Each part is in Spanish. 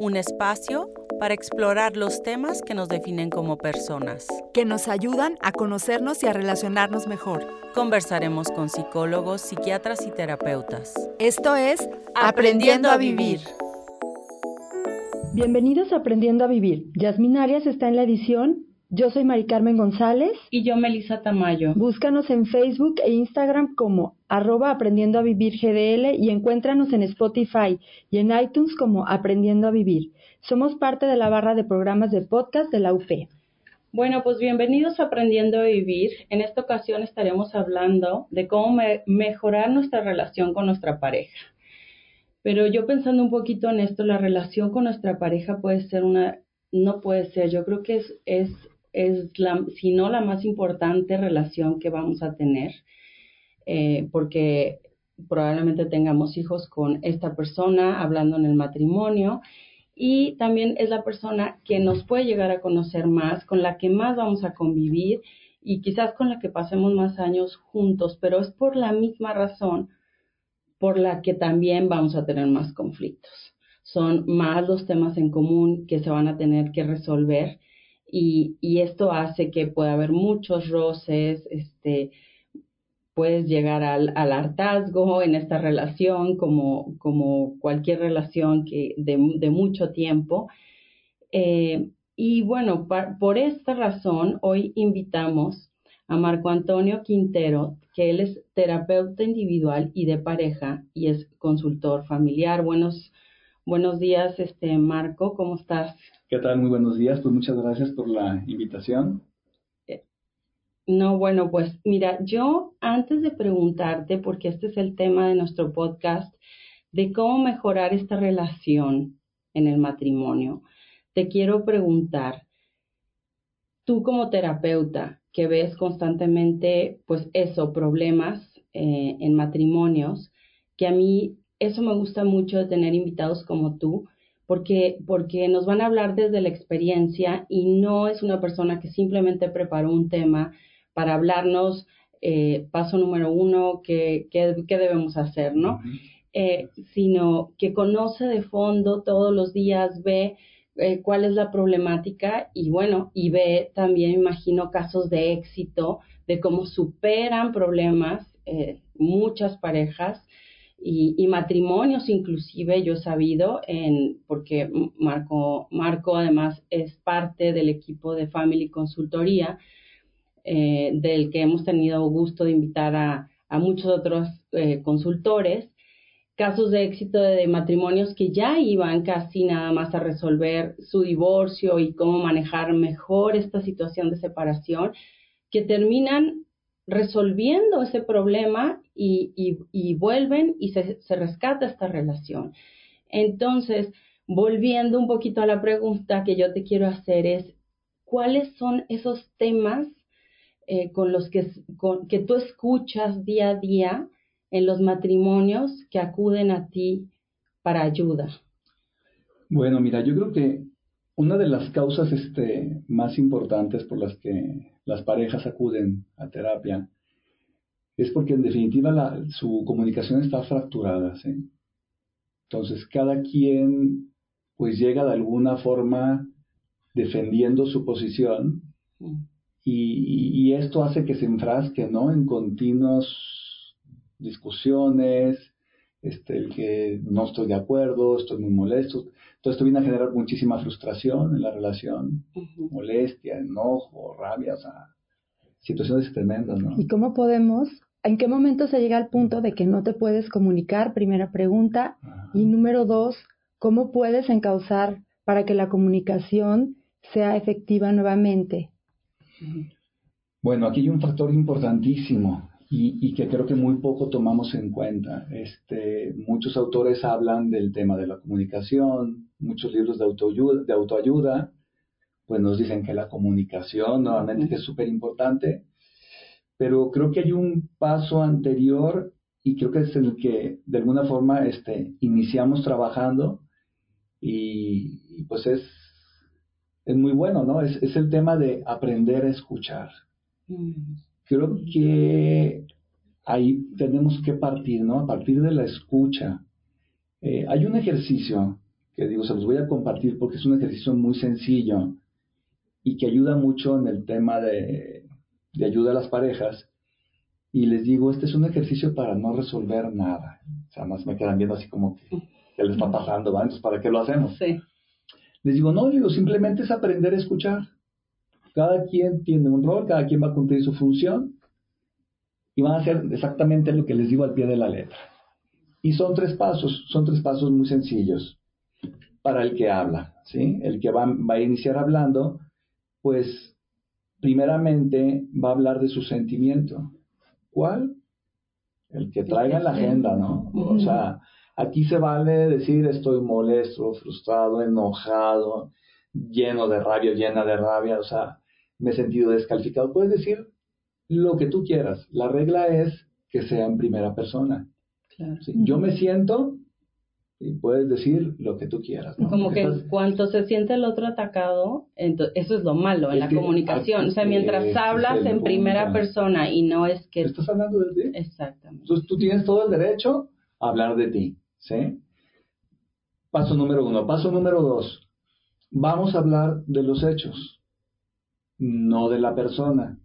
un espacio para explorar los temas que nos definen como personas. que nos ayudan a conocernos y a relacionarnos mejor. Conversaremos con psicólogos, psiquiatras y terapeutas. Esto es Aprendiendo a Vivir. Bienvenidos a Aprendiendo a Vivir. Yasmin Arias está en la edición. Yo soy Mari Carmen González. Y yo, Melissa Tamayo. Búscanos en Facebook e Instagram como arroba aprendiendo a vivir GDL y encuéntranos en Spotify y en iTunes como Aprendiendo a Vivir. Somos parte de la barra de programas de podcast de la UP. Bueno, pues bienvenidos a Aprendiendo a Vivir. En esta ocasión estaremos hablando de cómo me- mejorar nuestra relación con nuestra pareja. Pero yo pensando un poquito en esto, la relación con nuestra pareja puede ser una, no puede ser, yo creo que es, es, es la, si no la más importante relación que vamos a tener, eh, porque probablemente tengamos hijos con esta persona, hablando en el matrimonio, y también es la persona que nos puede llegar a conocer más, con la que más vamos a convivir y quizás con la que pasemos más años juntos, pero es por la misma razón por la que también vamos a tener más conflictos. Son más los temas en común que se van a tener que resolver y, y esto hace que pueda haber muchos roces, este, puedes llegar al, al hartazgo en esta relación, como, cualquier relación que de, de mucho tiempo. Eh, y bueno, pa- por esta razón, hoy invitamos a Marco Antonio Quintero, que él es terapeuta individual y de pareja y es consultor familiar. Buenos, buenos días, este Marco, ¿cómo estás? ¿Qué tal? Muy buenos días. Pues muchas gracias por la invitación. No, bueno, pues mira, yo antes de preguntarte, porque este es el tema de nuestro podcast, de cómo mejorar esta relación en el matrimonio, te quiero preguntar, tú como terapeuta que ves constantemente, pues eso, problemas eh, en matrimonios, que a mí eso me gusta mucho de tener invitados como tú, porque, porque nos van a hablar desde la experiencia y no es una persona que simplemente preparó un tema para hablarnos, eh, paso número uno, qué, qué, qué debemos hacer, ¿no? Eh, sino que conoce de fondo todos los días, ve eh, cuál es la problemática y bueno, y ve también, imagino, casos de éxito, de cómo superan problemas eh, muchas parejas y, y matrimonios inclusive, yo he sabido, en, porque Marco, Marco además es parte del equipo de Family Consultoría, eh, del que hemos tenido gusto de invitar a, muchos otros eh, consultores, casos de éxito de matrimonios que ya iban casi nada más a resolver su divorcio y cómo manejar mejor esta situación de separación, que terminan resolviendo ese problema y, vuelven y se, rescata esta relación. Entonces, volviendo un poquito a la pregunta que yo te quiero hacer es, ¿cuáles son esos temas eh, con los que, que tú escuchas día a día en los matrimonios que acuden a ti para ayuda? Bueno, mira, yo creo que una de las causas este, más importantes por las que las parejas acuden a terapia es porque en definitiva su comunicación está fracturada, ¿sí? Entonces, cada quien pues llega de alguna forma defendiendo su posición y, y esto hace que se enfrasque, ¿no? En continuas discusiones, este, el que no estoy de acuerdo, estoy muy molesto. Todo esto viene a generar muchísima frustración en la relación, molestia, enojo, rabia, o sea, situaciones tremendas, ¿no? ¿Y cómo podemos? ¿En qué momento se llega al punto de que no te puedes comunicar? Primera pregunta. Ajá. Y número dos, ¿cómo puedes encauzar para que la comunicación sea efectiva nuevamente? Bueno, aquí hay un factor importantísimo y, y que creo que muy poco tomamos en cuenta. Este, muchos autores hablan del tema de la comunicación, muchos libros de autoayuda, de autoayuda pues nos dicen que la comunicación, nuevamente, que es súper importante, pero creo que hay un paso anterior y creo que es el que de alguna forma este, iniciamos trabajando y, pues es, es muy bueno, ¿no? Es, es el tema de aprender a escuchar. Mm. Creo que ahí tenemos que partir, ¿no? A partir de la escucha. Eh, hay un ejercicio que digo, se los voy a compartir porque es un ejercicio muy sencillo y que ayuda mucho en el tema de, de ayuda a las parejas. Y les digo, este es un ejercicio para no resolver nada. O sea, más me quedan viendo así como que, ¿qué le está pasando? ¿va? Entonces, ¿para qué lo hacemos? Sí. Les digo, no, digo, simplemente es aprender a escuchar. Cada quien tiene un rol, cada quien va a cumplir su función y van a hacer exactamente lo que les digo al pie de la letra. Y son tres pasos, son tres pasos muy sencillos para el que habla, ¿sí? El que va, va a iniciar hablando, pues primeramente va a hablar de su sentimiento. ¿Cuál? El que traiga en la agenda, ¿no? O sea, aquí se vale decir estoy molesto, frustrado, enojado, lleno de rabia, llena de rabia, o sea, me he sentido descalificado. Puedes decir lo que tú quieras. La regla es que sea en primera persona. Yo me siento y puedes decir lo que tú quieras. Como que cuando se siente el otro atacado, entonces, eso es lo malo en la comunicación. O sea, mientras hablas en primera persona y no es que... Estás hablando de ti. Exactamente. Entonces tú tienes todo el derecho a hablar de ti. ¿sí? Paso número uno. Paso número dos. Vamos a hablar de los hechos, no de la persona.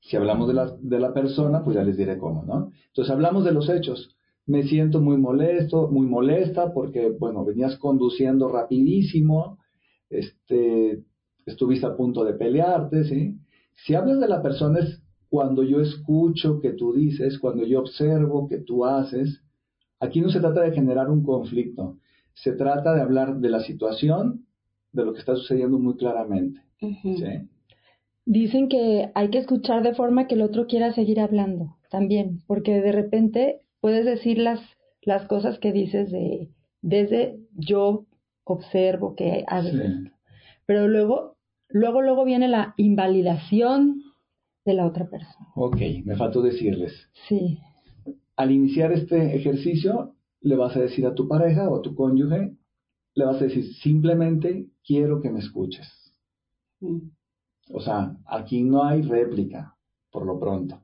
Si hablamos de la, de la persona, pues ya les diré cómo, ¿no? Entonces hablamos de los hechos me siento muy molesto, muy molesta porque, bueno, venías conduciendo rapidísimo, este, estuviste a punto de pelearte, ¿sí? Si hablas de la persona es cuando yo escucho que tú dices, cuando yo observo que tú haces. Aquí no se trata de generar un conflicto, se trata de hablar de la situación, de lo que está sucediendo muy claramente. ¿sí? Dicen que hay que escuchar de forma que el otro quiera seguir hablando también, porque de repente puedes decir las, las cosas que dices de, desde yo observo que haces Pero luego, luego, luego viene la invalidación de la otra persona. Ok, me faltó decirles. Sí. Al iniciar este ejercicio, le vas a decir a tu pareja o a tu cónyuge, le vas a decir simplemente quiero que me escuches. Mm. O sea, aquí no hay réplica por lo pronto.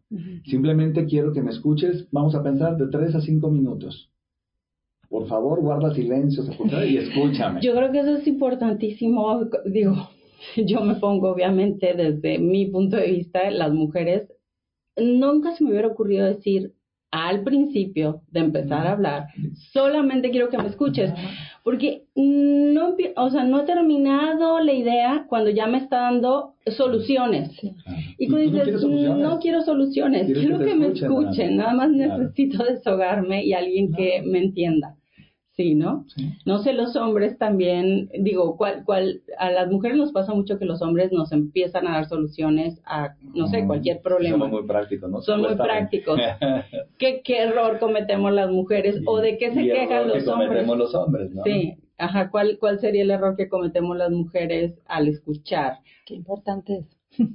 Simplemente quiero que me escuches. Vamos a pensar de tres a cinco minutos. Por favor, guarda silencio y escúchame. Yo creo que eso es importantísimo. Digo, yo me pongo obviamente desde mi punto de vista, las mujeres, nunca se me hubiera ocurrido decir, al principio de empezar a hablar, solamente quiero que me escuches, porque no, o sea, no he terminado la idea cuando ya me está dando soluciones. Y cuando dices, no, quiero soluciones, quiero que, me escuchen, nada más necesito deshogarme y alguien que me entienda. Sí, ¿no? No sé, los hombres también, digo, cuál, cuál, a las mujeres nos pasa mucho que los hombres nos empiezan a dar soluciones a, no sé, cualquier problema. Son muy prácticos, ¿no? Son muy prácticos. ¿Qué, ¿Qué error cometemos las mujeres? ¿O de qué se quejan los que hombres? cometemos los hombres, ¿no? Sí, ajá, ¿cuál, ¿cuál sería el error que cometemos las mujeres al escuchar? Qué importante es.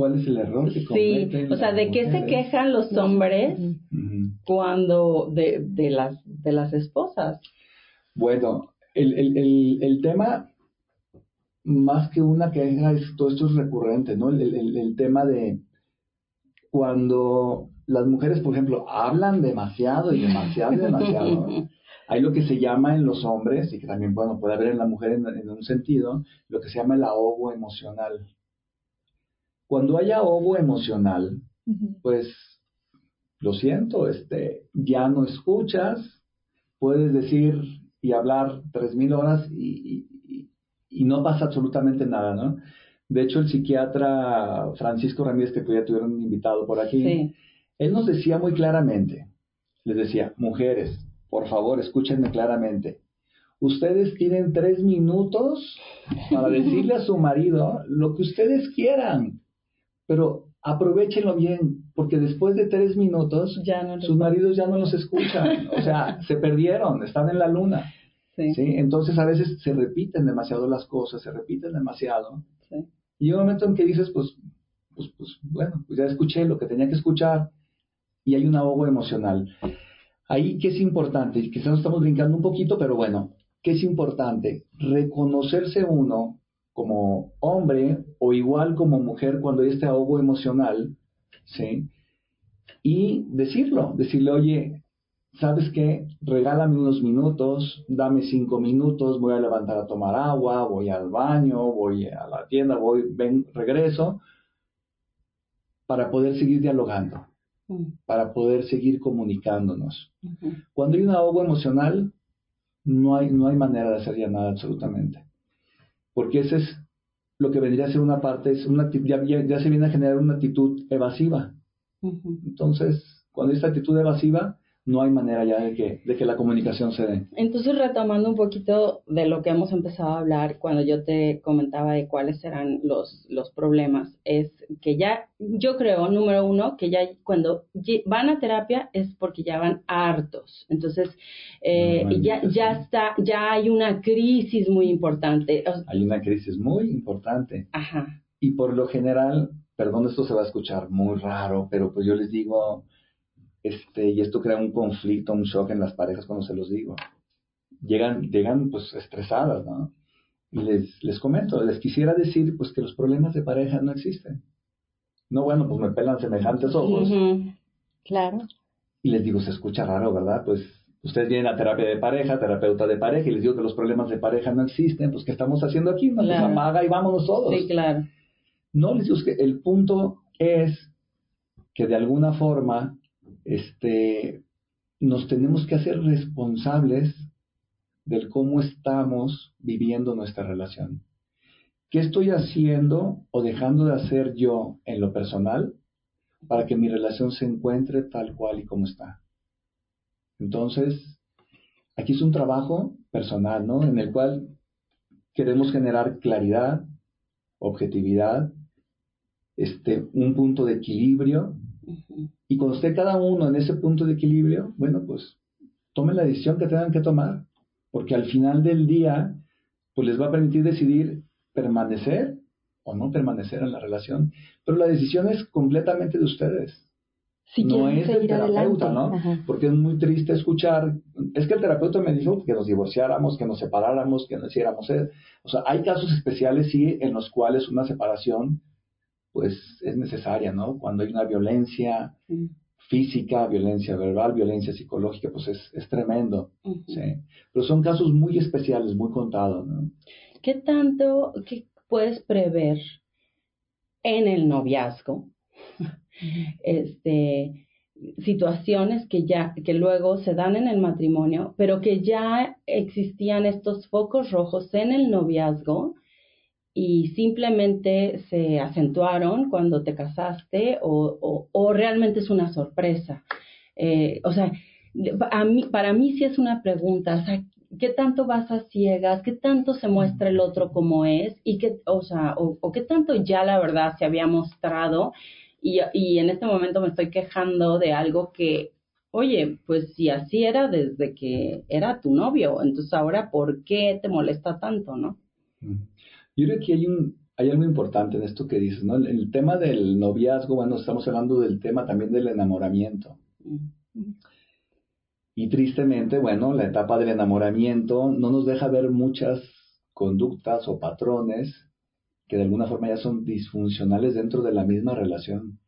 ¿Cuál es el error que cometen? Sí, o sea, ¿de qué se quejan los hombres cuando de, de, las, de las esposas? Bueno, el, el, el, el, tema, más que una queja, es, todo esto es recurrente, ¿no? El, el tema de cuando las mujeres, por ejemplo, hablan demasiado y demasiado y demasiado. Hay lo que se llama en los hombres, y que también bueno, puede haber en la mujer en, en un sentido, lo que se llama el ahogo emocional. Cuando haya ahogo emocional, pues lo siento, este, ya no escuchas, puedes decir y hablar tres mil horas y, no pasa absolutamente nada, ¿no? De hecho, el psiquiatra Francisco Ramírez, que ya tuvieron invitado por aquí, él nos decía muy claramente, les decía, mujeres, por favor, escúchenme claramente. Ustedes tienen tres minutos para decirle a su marido lo que ustedes quieran pero aprovechenlo bien, porque después de tres minutos sus maridos ya no los escuchan, o sea, se perdieron, están en la luna. Sí. Entonces a veces se repiten demasiado las cosas, se repiten demasiado. Sí. Y un momento en que dices, pues, pues, pues, bueno, pues ya escuché lo que tenía que escuchar y hay un ahogo emocional. Ahí, ¿qué es importante? Quizás nos estamos brincando un poquito, pero bueno, ¿qué es importante? Reconocerse uno como hombre o igual como mujer cuando hay este ahogo emocional, ¿sí? Y decirlo, decirle, oye, ¿sabes qué? Regálame unos minutos, dame cinco minutos, voy a levantar a tomar agua, voy al baño, voy a la tienda, voy, ven, regreso, para poder seguir dialogando, mm. para poder seguir comunicándonos. Cuando hay un ahogo emocional, no hay, no hay manera de hacer ya nada absolutamente. Porque ese es lo que vendría a ser una parte, es una, ya, ya, se viene a generar una actitud evasiva. Entonces, cuando esta actitud evasiva, no hay manera ya de que, de que la comunicación se dé. Entonces, retomando un poquito de lo que hemos empezado a hablar cuando yo te comentaba de cuáles serán los, los problemas, es que ya, yo creo, número uno, que ya cuando van a terapia es porque ya van hartos. Entonces, eh, ya, ya está, ya hay una crisis muy importante. Hay una crisis muy importante. Ajá. Y por lo general, perdón, esto se va a escuchar muy raro, pero pues yo les digo, este, y esto crea un conflicto, un shock en las parejas cuando se los digo. Llegan, llegan pues estresadas, ¿no? Y les, les comento, les quisiera decir pues que los problemas de pareja no existen. No, bueno, pues me pelan semejantes ojos. Claro. Y les digo, se escucha raro, ¿verdad? Pues ustedes vienen a terapia de pareja, terapeuta de pareja, y les digo que los problemas de pareja no existen, pues ¿qué estamos haciendo aquí? Nos apaga y vámonos todos. Sí, claro. No, les digo que el punto es que de alguna forma este, nos tenemos que hacer responsables del cómo estamos viviendo nuestra relación. ¿Qué estoy haciendo o dejando de hacer yo en lo personal para que mi relación se encuentre tal cual y como está? Entonces, aquí es un trabajo personal, ¿no? En el cual queremos generar claridad, objetividad, este, un punto de equilibrio y cuando esté cada uno en ese punto de equilibrio, bueno, pues tomen la decisión que tengan que tomar, porque al final del día, pues les va a permitir decidir permanecer o no permanecer en la relación, pero la decisión es completamente de ustedes. no es del terapeuta, ¿no? Porque es muy triste escuchar, es que el terapeuta me dijo que nos divorciáramos, que nos separáramos, que no hiciéramos. O sea, hay casos especiales, sí, en los cuales una separación pues es necesaria, ¿no? Cuando hay una violencia física, violencia verbal, violencia psicológica, pues es, es tremendo, ¿sí? Pero son casos muy especiales, muy contados, ¿no? ¿Qué tanto qué puedes prever en el noviazgo? este situaciones que ya que luego se dan en el matrimonio, pero que ya existían estos focos rojos en el noviazgo y simplemente se acentuaron cuando te casaste o, o, realmente es una sorpresa. Eh, o sea, a mí, para mí sí es una pregunta, o sea, ¿qué tanto vas a ciegas? ¿Qué tanto se muestra el otro como es? Y qué, o sea, o, qué tanto ya la verdad se había mostrado y, y en este momento me estoy quejando de algo que oye, pues si así era desde que era tu novio, entonces ahora, ¿por qué te molesta tanto, no? Yo creo que hay, un, hay algo importante en esto que dices, ¿no? El, tema del noviazgo, bueno, estamos hablando del tema también del enamoramiento. Y tristemente, bueno, la etapa del enamoramiento no nos deja ver muchas conductas o patrones que de alguna forma ya son disfuncionales dentro de la misma relación.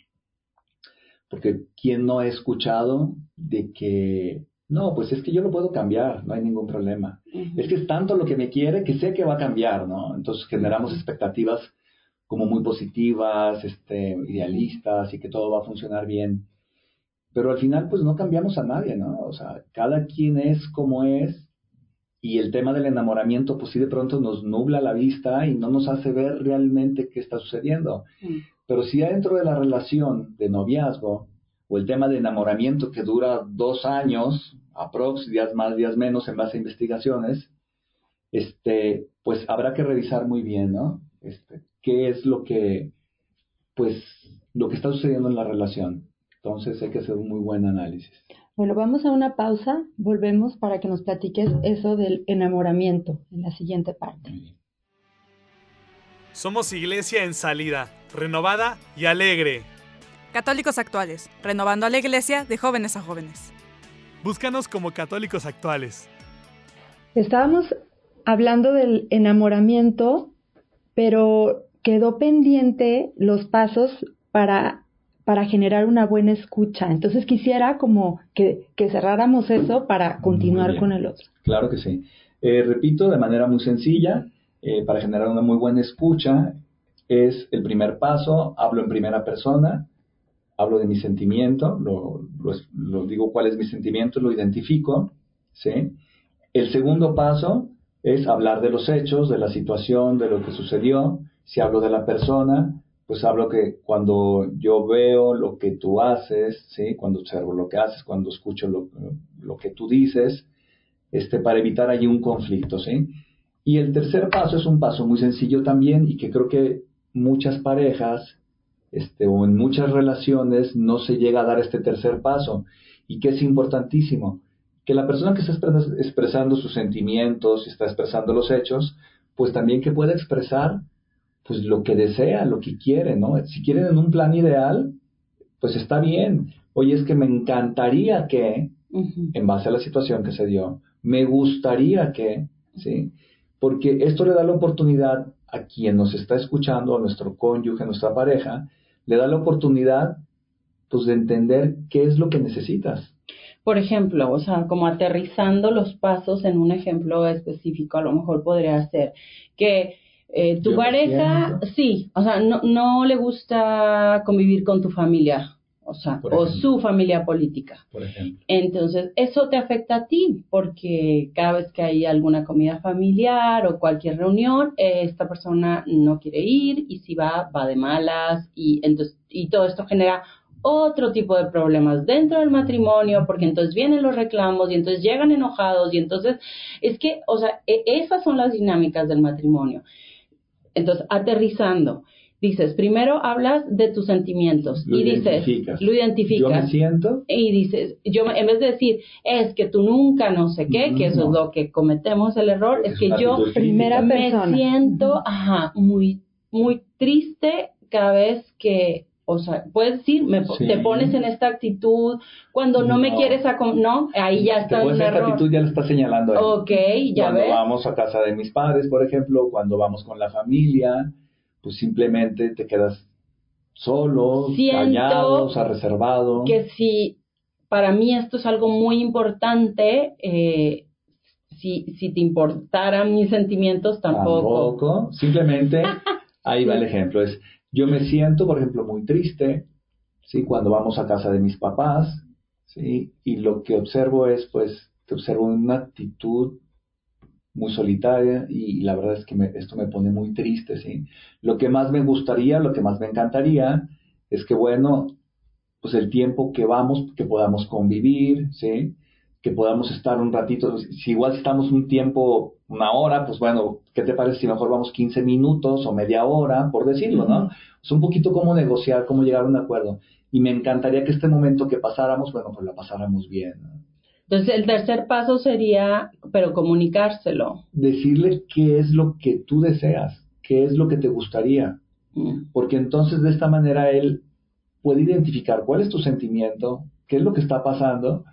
Porque ¿quién no ha escuchado de que no, pues es que yo lo puedo cambiar, no hay ningún problema. Es que es tanto lo que me quiere que sé que va a cambiar, ¿no? Entonces generamos expectativas como muy positivas, este, idealistas y que todo va a funcionar bien. Pero al final, pues no cambiamos a nadie, ¿no? O sea, cada quien es como es y el tema del enamoramiento, pues sí de pronto nos nubla la vista y no nos hace ver realmente qué está sucediendo. Pero si dentro de la relación de noviazgo o el tema de enamoramiento que dura dos años, aprox, días más, días menos, en base a investigaciones, este, pues habrá que revisar muy bien, ¿no? Este, qué es lo que, pues, lo que está sucediendo en la relación. Entonces hay que hacer un muy buen análisis. Bueno, vamos a una pausa, volvemos para que nos platiques eso del enamoramiento en la siguiente parte. Somos iglesia en salida, renovada y alegre. Católicos actuales, renovando a la iglesia de jóvenes a jóvenes. Búscanos como católicos actuales. Estábamos hablando del enamoramiento, pero quedó pendiente los pasos para, para generar una buena escucha. Entonces quisiera como que, que cerráramos eso para continuar con el otro. Claro que sí. Eh, repito, de manera muy sencilla, eh, para generar una muy buena escucha, es el primer paso, hablo en primera persona, hablo de mi sentimiento, lo, digo cuál es mi sentimiento, lo identifico, ¿sí? El segundo paso es hablar de los hechos, de la situación, de lo que sucedió. Si hablo de la persona, pues hablo que cuando yo veo lo que tú haces, ¿sí? Cuando observo lo que haces, cuando escucho lo, lo que tú dices, este, para evitar allí un conflicto, ¿sí? Y el tercer paso es un paso muy sencillo también y que creo que muchas parejas este, o en muchas relaciones no se llega a dar este tercer paso y que es importantísimo, que la persona que está expresando sus sentimientos y está expresando los hechos, pues también que pueda expresar pues lo que desea, lo que quiere, ¿no? Si quieren en un plan ideal, pues está bien. Oye, es que me encantaría que, en base a la situación que se dio, me gustaría que, ¿sí? Porque esto le da la oportunidad a quien nos está escuchando, a nuestro cónyuge, a nuestra pareja, le da la oportunidad pues de entender qué es lo que necesitas. Por ejemplo, o sea, como aterrizando los pasos en un ejemplo específico, a lo mejor podría ser que eh, tu pareja, sí, o sea, no, no le gusta convivir con tu familia, o sea, o su familia política. Por ejemplo. Entonces, eso te afecta a ti, porque cada vez que hay alguna comida familiar o cualquier reunión, esta persona no quiere ir y si va, va de malas y entonces, y todo esto genera otro tipo de problemas dentro del matrimonio, porque entonces vienen los reclamos y entonces llegan enojados y entonces es que, o sea, e, esas son las dinámicas del matrimonio. Entonces, aterrizando, dices, primero hablas de tus sentimientos y dices, lo identificas. Yo me siento. Y dices, yo en vez de decir, es que tú nunca no sé qué, que eso es lo que cometemos el error, es, que yo primera me siento, ajá, muy, muy triste cada vez que o sea, puedes decir, me, te pones en esta actitud cuando no, me quieres, a, no, ahí ya está el error. Esta actitud ya la está señalando. Ahí. Ok, ya cuando vamos a casa de mis padres, por ejemplo, cuando vamos con la familia, pues simplemente te quedas solo, callado, o sea, reservado. Que si para mí esto es algo muy importante, eh, si, si te importaran mis sentimientos, tampoco. Tampoco, simplemente, ahí va el ejemplo, es, yo me siento, por ejemplo, muy triste, ¿sí? Cuando vamos a casa de mis papás, ¿sí? Y lo que observo es, pues, que observo una actitud muy solitaria y la verdad es que esto me pone muy triste, ¿sí? Lo que más me gustaría, lo que más me encantaría es que, bueno, pues el tiempo que vamos, que podamos convivir, ¿sí? Que podamos estar un ratito, si igual estamos un tiempo, una hora, pues bueno, ¿qué te parece si mejor vamos 15 minutos o media hora, por decirlo, ¿no? Es un poquito cómo negociar, cómo llegar a un acuerdo. Y me encantaría que este momento que pasáramos, bueno, pues la pasáramos bien, ¿no? Entonces, el tercer paso sería, pero comunicárselo. Decirle qué es lo que tú deseas, qué es lo que te gustaría. Mm. Porque entonces de esta manera él puede identificar cuál es tu sentimiento, qué es lo que está pasando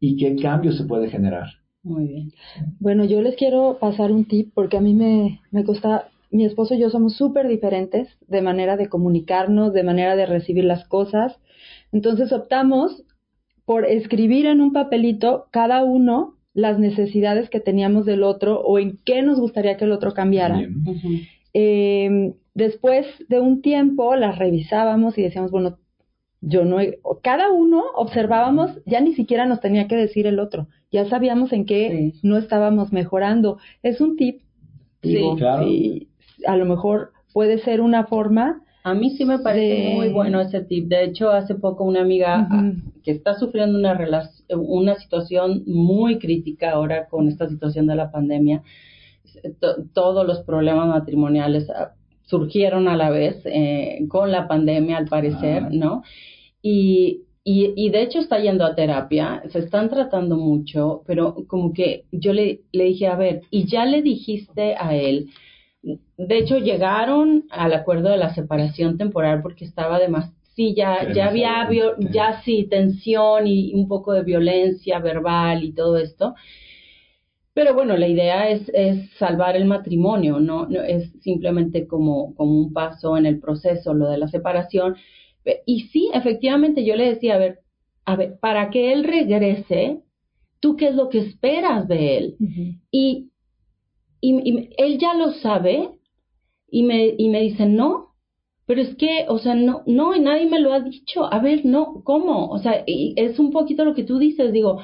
y qué cambio se puede generar. Muy bien. Bueno, yo les quiero pasar un tip porque a mí me, me cuesta, mi esposo y yo somos súper diferentes de manera de comunicarnos, de manera de recibir las cosas. Entonces optamos por escribir en un papelito cada uno las necesidades que teníamos del otro o en qué nos gustaría que el otro cambiara. Eh, después de un tiempo las revisábamos y decíamos, bueno, yo no, cada uno observábamos, ya ni siquiera nos tenía que decir el otro, ya sabíamos en qué no estábamos mejorando. Es un tip, sí, claro. a lo mejor puede ser una forma a mí sí me parece muy bueno ese tip. De hecho, hace poco una amiga ah, que está sufriendo una, una situación muy crítica ahora con esta situación de la pandemia, todos los problemas matrimoniales ah, surgieron a la vez eh, con la pandemia, al parecer, ¿no? Y y, y, de hecho está yendo a terapia, se están tratando mucho, pero como que yo le, le dije, a ver, y ya le dijiste a él, de hecho llegaron al acuerdo de la separación temporal porque estaba además, sí, ya, ya había, ya sí, tensión y un poco de violencia verbal y todo esto. Pero bueno, la idea es, es salvar el matrimonio, ¿no? no es simplemente como, como un paso en el proceso, lo de la separación y sí, efectivamente, yo le decía, a ver, a ver, para que él regrese, ¿tú qué es lo que esperas de él? y, y, él ya lo sabe y me, y me dice, no, pero es que, o sea, no, no, y nadie me lo ha dicho. A ver, no, ¿cómo? O sea, es un poquito lo que tú dices, digo,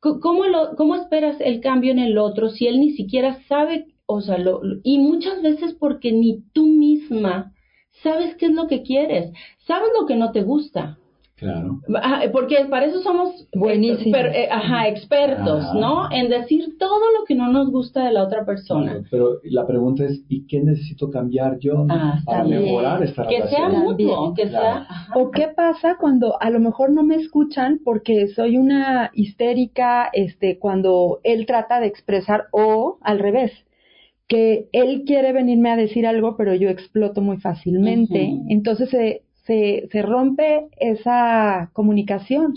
¿cómo, lo, ¿cómo esperas el cambio en el otro si él ni siquiera sabe, o sea, lo, y muchas veces porque ni tú misma sabes qué es lo que quieres, sabes lo que no te gusta. Claro. Porque para eso somos Buenísimos. Eh, ajá, expertos, ¿no? En decir todo lo que no nos gusta de la otra persona. pero la pregunta es, ¿y qué necesito cambiar yo ah, para mejorar esta que Sea mutuo, que sea O qué pasa cuando a lo mejor no me escuchan porque soy una histérica, este, cuando él trata de expresar o al revés que él quiere venirme a decir algo, pero yo exploto muy fácilmente. Entonces se, se, se, rompe esa comunicación.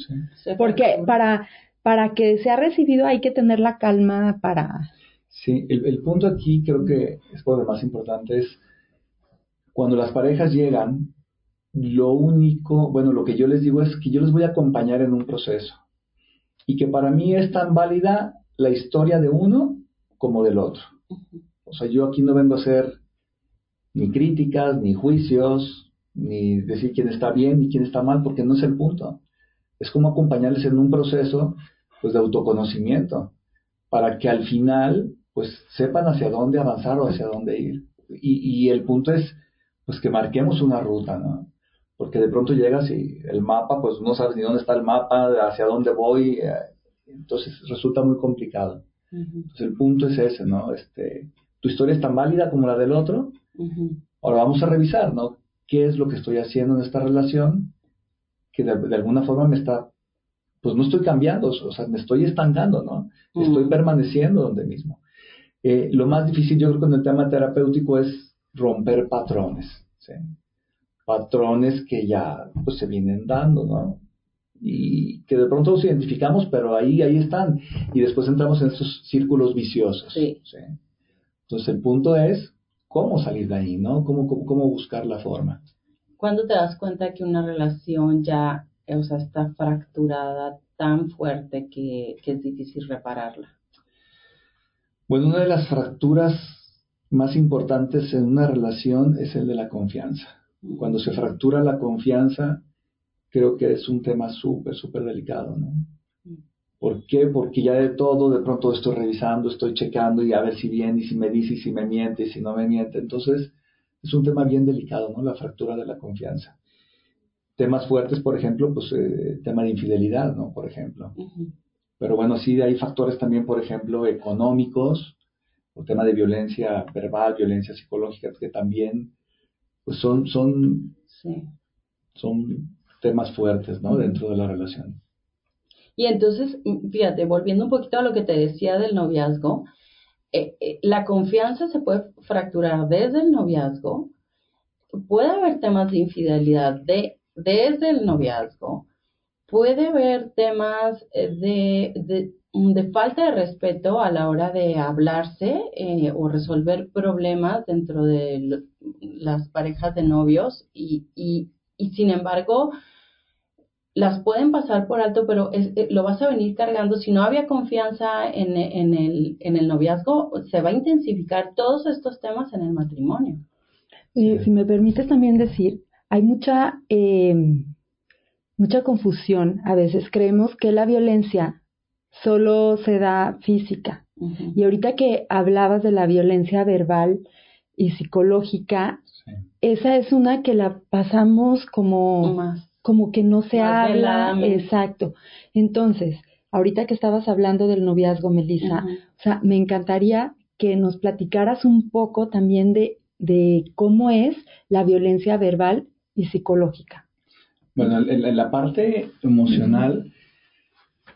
porque para, para que sea recibido hay que tener la calma para... Sí, el, el punto aquí creo que es por lo más importante es cuando las parejas llegan, lo único, bueno, lo que yo les digo es que yo les voy a acompañar en un proceso y que para mí es tan válida la historia de uno como del otro. O sea, yo aquí no vengo a hacer ni críticas, ni juicios, ni decir quién está bien ni quién está mal, porque no es el punto. Es como acompañarles en un proceso pues, de autoconocimiento, para que al final pues sepan hacia dónde avanzar o hacia dónde ir. Y, el punto es pues que marquemos una ruta, ¿no? Porque de pronto llegas y el mapa, pues no sabes ni dónde está el mapa, hacia dónde voy, eh, entonces resulta muy complicado. Entonces el punto es ese, ¿no? Este, tu historia es tan válida como la del otro. Ahora vamos a revisar, ¿no? ¿Qué es lo que estoy haciendo en esta relación que de, alguna forma me está, pues no estoy cambiando, o sea, me estoy estancando, ¿no? Estoy permaneciendo donde mismo. Eh, lo más difícil yo creo con el tema terapéutico es romper patrones, ¿sí? Patrones que ya pues se vienen dando, ¿no? y que de pronto los identificamos, pero ahí, ahí están. Y después entramos en estos círculos viciosos. ¿sí? Entonces el punto es cómo salir de ahí, ¿no? Cómo, cómo, buscar la forma. ¿Cuándo te das cuenta que una relación ya, o sea, está fracturada tan fuerte que, que es difícil repararla? Bueno, una de las fracturas más importantes en una relación es el de la confianza. Cuando se fractura la confianza, creo que es un tema súper, súper delicado, ¿no? ¿Por qué? Porque ya de todo, de pronto estoy revisando, estoy checando y a ver si viene y si me dice y si me miente y si no me miente. Entonces, es un tema bien delicado, ¿no? La fractura de la confianza. Temas fuertes, por ejemplo, pues eh, tema de infidelidad, ¿no? Por ejemplo. Pero bueno, sí hay factores también, por ejemplo, económicos, o tema de violencia verbal, violencia psicológica, que también, pues son, son, son temas fuertes, ¿no? Dentro de la relación. Y entonces, mm, fíjate, volviendo un poquito a lo que te decía del noviazgo, eh, eh, la confianza se puede fracturar desde el noviazgo, puede haber temas de infidelidad de, desde el noviazgo, puede haber temas eh, de, de, falta de respeto a la hora de hablarse o resolver problemas dentro de las parejas de novios y, y, y sin embargo, las pueden pasar por alto, pero eh, lo vas a venir cargando. Si no había confianza en, en, el, en el noviazgo, se va a intensificar todos estos temas en el matrimonio. si me permites también decir, hay mucha, eh, mucha confusión. A veces creemos que la violencia solo se da física. Y ahorita que hablabas de la violencia verbal y psicológica, esa es una que la pasamos como... Más como que no se habla, exacto. Entonces, ahorita que estabas hablando del noviazgo, Melissa, o sea, me encantaría que nos platicaras un poco también de, de cómo es la violencia verbal y psicológica. Bueno, en, la parte emocional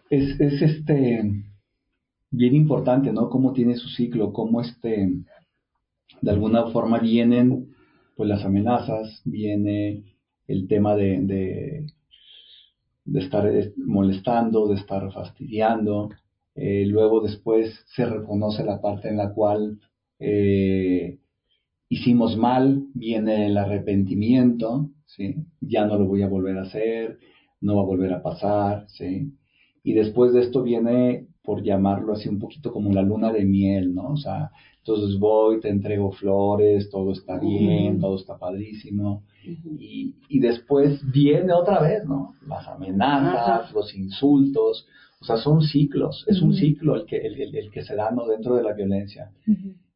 es, es, este bien importante, ¿no? Cómo tiene su ciclo, cómo este de alguna forma vienen pues las amenazas, viene el tema de, de, estar molestando, de estar fastidiando, eh, luego después se reconoce la parte en la cual eh, hicimos mal, viene el arrepentimiento, ¿sí? ya no lo voy a volver a hacer, no va a volver a pasar, ¿sí? y después de esto viene, por llamarlo así, un poquito como la luna de miel, ¿no? O sea, entonces voy, te entrego flores, todo está bien, todo está padrísimo, y, y, después viene otra vez, ¿no? Las amenazas, los insultos, o sea, son ciclos, es un ciclo el que, el, el, que se da ¿no? dentro de la violencia.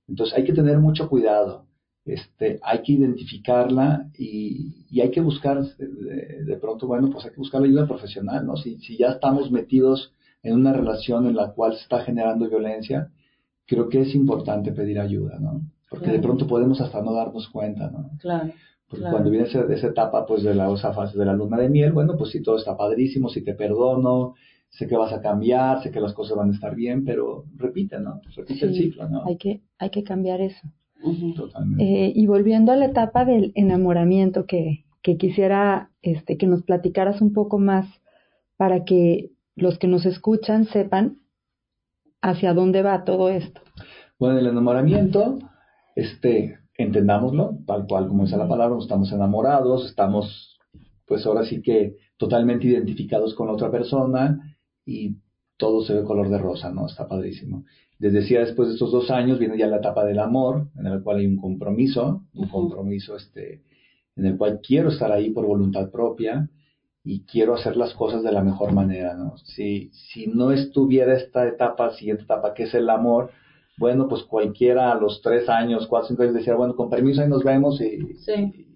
Entonces hay que tener mucho cuidado, este, hay que identificarla y, y hay que buscar, de, pronto, bueno, pues hay que buscar la ayuda profesional, ¿no? Si, si ya estamos metidos en una relación en la cual se está generando violencia, creo que es importante pedir ayuda, ¿no? Porque de pronto podemos hasta no darnos cuenta, ¿no? Claro. Porque cuando viene esa, esa, etapa, pues, de la, osa fase de la luna de miel, bueno, pues sí, todo está padrísimo, si te perdono, sé que vas a cambiar, sé que las cosas van a estar bien, pero repite, ¿no? Repite el ciclo, ¿no? Hay que, hay que cambiar eso. Totalmente. Eh, y volviendo a la etapa del enamoramiento, que, que quisiera este, que nos platicaras un poco más para que los que nos escuchan sepan hacia dónde va todo esto. Bueno, el enamoramiento, este, entendámoslo, tal cual como dice la palabra, estamos enamorados, estamos, pues ahora sí que totalmente identificados con la otra persona, y todo se ve color de rosa, ¿no? Está padrísimo. Les decía, después de estos dos años viene ya la etapa del amor, en el cual hay un compromiso, un compromiso este, en el cual quiero estar ahí por voluntad propia y quiero hacer las cosas de la mejor manera, ¿no? Si, si no estuviera esta etapa, siguiente etapa, que es el amor, bueno, pues cualquiera a los tres años, cuatro, cinco años decía, bueno, con permiso ahí nos vemos y,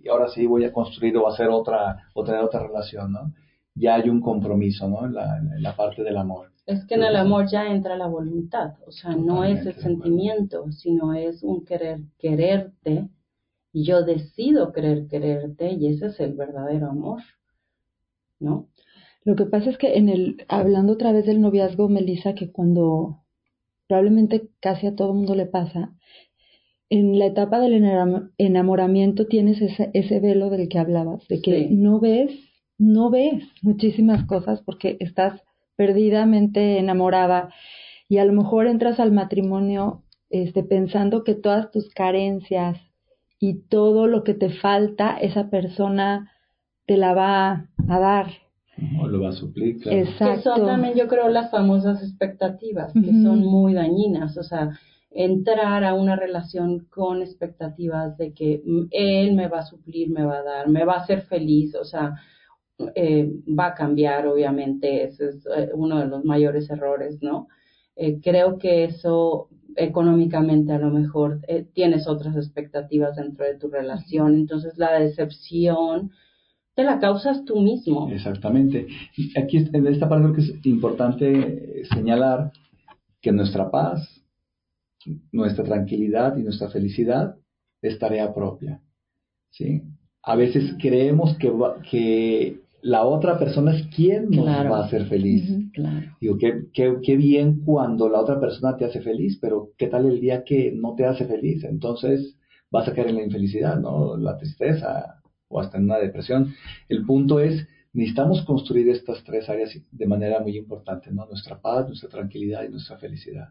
y ahora sí voy a construir o hacer otra, o tener otra relación, ¿no? ya hay un compromiso, ¿no? En la, parte del amor. Es que en el amor ya entra la voluntad, o sea, no es el sentimiento, sino es un querer quererte y yo decido querer quererte y ese es el verdadero amor, ¿no? Lo que pasa es que en el, hablando otra vez del noviazgo, Melissa, que cuando probablemente casi a todo mundo le pasa, en la etapa del enamoramiento tienes ese, ese velo del que hablabas, de que no ves no ves muchísimas cosas porque estás perdidamente enamorada y a lo mejor entras al matrimonio este, pensando que todas tus carencias y todo lo que te falta esa persona te la va a dar. O lo va a suplir, Exacto. Que son también, yo creo, las famosas expectativas, que son muy dañinas. O sea, entrar a una relación con expectativas de que él me va a suplir, me va a dar, me va a hacer feliz. O sea, eh, va a cambiar, obviamente, ese es eh, uno de los mayores errores, ¿no? Eh, creo que eso económicamente a lo mejor tienes otras expectativas dentro de tu relación, entonces la decepción te la causas tú mismo. Exactamente. Aquí en esta parte creo que es importante señalar que nuestra paz, nuestra tranquilidad y nuestra felicidad es tarea propia. ¿sí? A veces creemos que, que la otra persona es quien nos va a hacer feliz. Digo, qué, qué, bien cuando la otra persona te hace feliz, pero ¿qué tal el día que no te hace feliz? Entonces vas a caer en la infelicidad, ¿no? La tristeza o hasta en una depresión. El punto es, necesitamos construir estas tres áreas de manera muy importante, ¿no? Nuestra paz, nuestra tranquilidad y nuestra felicidad.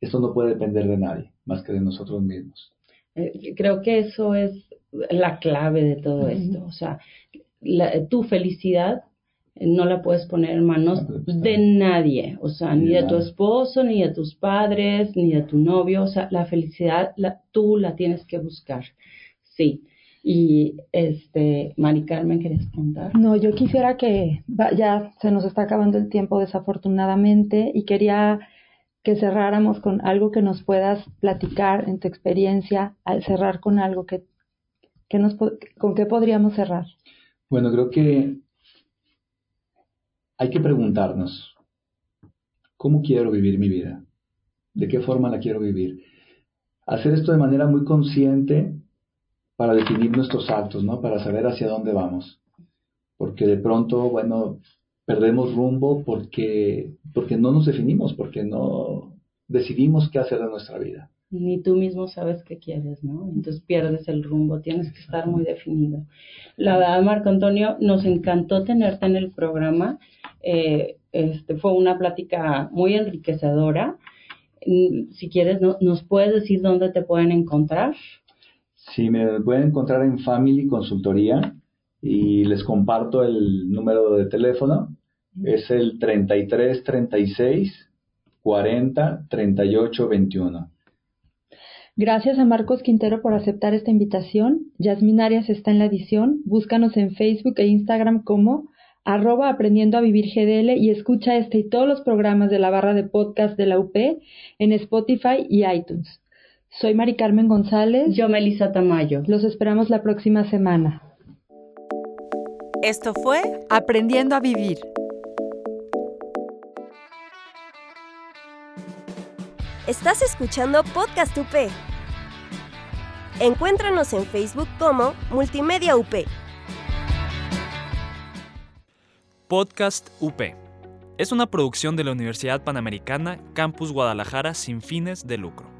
Esto no puede depender de nadie, más que de nosotros mismos. Eh, creo que eso es la clave de todo esto. O sea, tu felicidad no la puedes poner en manos de nadie, o sea, ni de tu esposo, ni de tus padres, ni de tu novio, o sea, la felicidad la, tú la tienes que buscar, sí. Y este, Mari Carmen, ¿querías contar? No, yo quisiera que ya se nos está acabando el tiempo desafortunadamente y quería que cerráramos con algo que nos puedas platicar en tu experiencia, al cerrar con algo que, que nos, con qué podríamos cerrar. Bueno, creo que hay que preguntarnos, ¿cómo quiero vivir mi vida? ¿De qué forma la quiero vivir? Hacer esto de manera muy consciente para definir nuestros actos, ¿no? Para saber hacia dónde vamos. porque de pronto, bueno, perdemos rumbo porque, porque no nos definimos, porque no decidimos qué hacer de nuestra vida. Ni tú mismo sabes qué quieres, ¿no? Entonces pierdes el rumbo, tienes que estar muy definido. La verdad, Marco Antonio, nos encantó tenerte en el programa. Eh, este, fue una plática muy enriquecedora. Mm, si quieres, no, ¿nos puedes decir dónde te pueden encontrar? Sí, me pueden encontrar en Family Consultoría y les comparto el número de teléfono. Es el 33 36 40 38 21. Gracias a Marcos Quintero por aceptar esta invitación. Yasmin Arias está en la edición. Búscanos en Facebook e Instagram como arroba aprendiendo a vivir GDL y escucha este y todos los programas de la barra de podcast de la UP en Spotify y iTunes. Soy Mari Carmen González. Yo, Melissa Tamayo. Los esperamos la próxima semana. Esto fue Aprendiendo a Vivir. Estás escuchando Podcast UP. Encuéntranos en Facebook como Multimedia UP. Podcast UP. Es una producción de la Universidad Panamericana Campus Guadalajara sin fines de lucro.